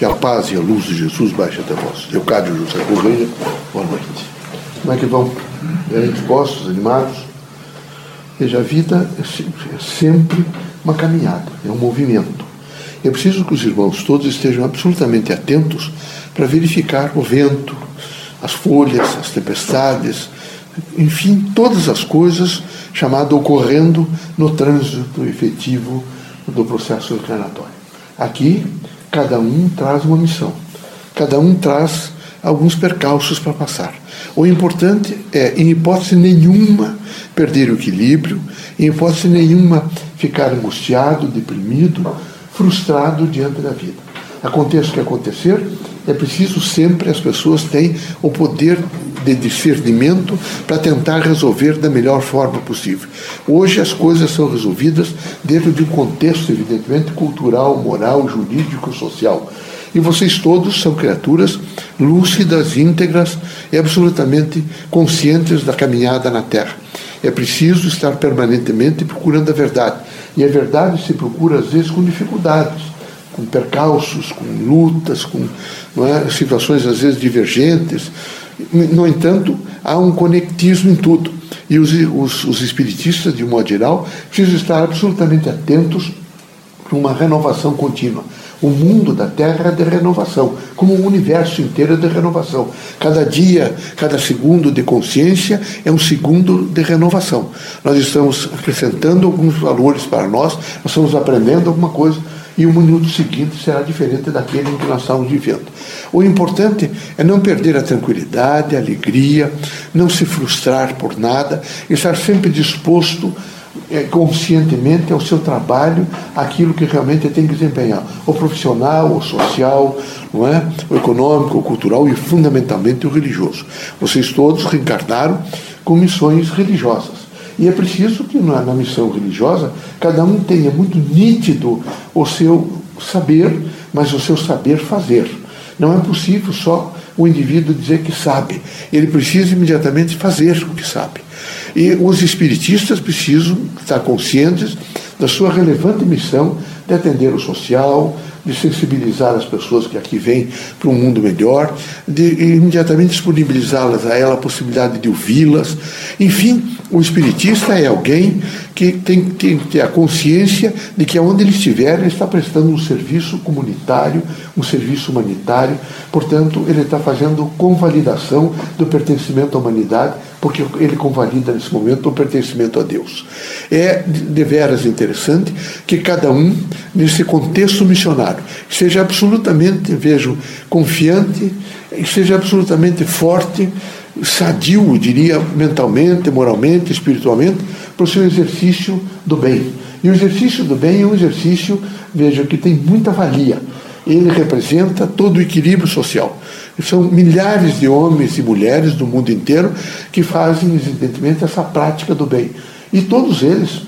Que a paz e a luz de Jesus baixe até vós. Leocádio José Correia, boa noite. Como é que vão? Bem dispostos, animados? Veja, a vida é sempre uma caminhada, é um movimento. É preciso que os irmãos todos estejam absolutamente atentos para verificar o vento, as folhas, as tempestades, enfim, todas as coisas chamadas ocorrendo no trânsito efetivo do processo encarnatório. Aqui, cada um traz uma missão, cada um traz alguns percalços para passar. O importante é, em hipótese nenhuma, perder o equilíbrio, em hipótese nenhuma, ficar angustiado, deprimido, frustrado diante da vida. Aconteça o que acontecer, é preciso sempre as pessoas têm o poder de discernimento para tentar resolver da melhor forma possível. Hoje as coisas são resolvidas dentro de um contexto, evidentemente, cultural, moral, jurídico, social. E vocês todos são criaturas lúcidas, íntegras e absolutamente conscientes da caminhada na Terra. É preciso estar permanentemente procurando a verdade. E a verdade se procura, às vezes, com dificuldades, com percalços, com lutas, com é, situações, às vezes, divergentes. No entanto, há um conectismo em tudo. E os, os, os espiritistas, de um modo geral, precisam estar absolutamente atentos para uma renovação contínua. O mundo da Terra é de renovação, como o universo inteiro é de renovação. Cada dia, cada segundo de consciência é um segundo de renovação. Nós estamos acrescentando alguns valores para nós, nós estamos aprendendo alguma coisa e o minuto seguinte será diferente daquele em que nós estamos vivendo. O importante é não perder a tranquilidade, a alegria, não se frustrar por nada, estar sempre disposto é, conscientemente ao seu trabalho aquilo que realmente tem que desempenhar, o profissional, o social, não é? o econômico, o cultural e fundamentalmente o religioso. Vocês todos reencarnaram com missões religiosas. E é preciso que na, na missão religiosa cada um tenha muito nítido o seu saber, mas o seu saber fazer. Não é possível só o indivíduo dizer que sabe. Ele precisa imediatamente fazer o que sabe. E os espiritistas precisam estar conscientes da sua relevante missão de atender o social, de sensibilizar as pessoas que aqui vêm para um mundo melhor, de imediatamente disponibilizá-las a ela a possibilidade de ouvi-las. Enfim, o espiritista é alguém que tem, que ter a consciência de que onde ele estiver, ele está prestando um serviço comunitário, um serviço humanitário, portanto, ele está fazendo convalidação do pertencimento à humanidade, porque ele convalida nesse momento o pertencimento a Deus. É deveras interessante que cada um, nesse contexto missionário, seja absolutamente, vejo, confiante, seja absolutamente forte sadio, diria, mentalmente, moralmente, espiritualmente, para o seu exercício do bem. E o exercício do bem é um exercício, veja, que tem muita valia. Ele representa todo o equilíbrio social. São milhares de homens e mulheres do mundo inteiro que fazem, evidentemente, essa prática do bem. E todos eles,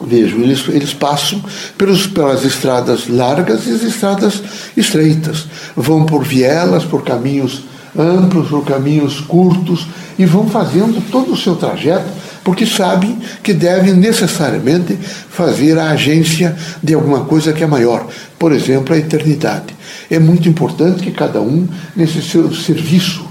vejam, eles, eles passam pelos, pelas estradas largas e as estradas estreitas. Vão por vielas, por caminhos amplos ou caminhos curtos e vão fazendo todo o seu trajeto porque sabem que devem necessariamente fazer a agência de alguma coisa que é maior, por exemplo, a eternidade. É muito importante que cada um, nesse seu serviço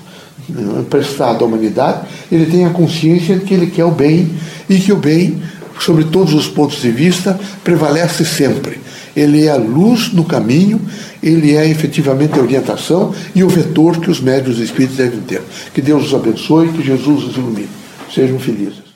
né, prestado à humanidade, ele tenha consciência de que ele quer o bem e que o bem, sobre todos os pontos de vista, prevalece sempre ele é a luz no caminho, ele é efetivamente a orientação e o vetor que os médios espíritos devem ter. Que Deus os abençoe, que Jesus os ilumine. Sejam felizes.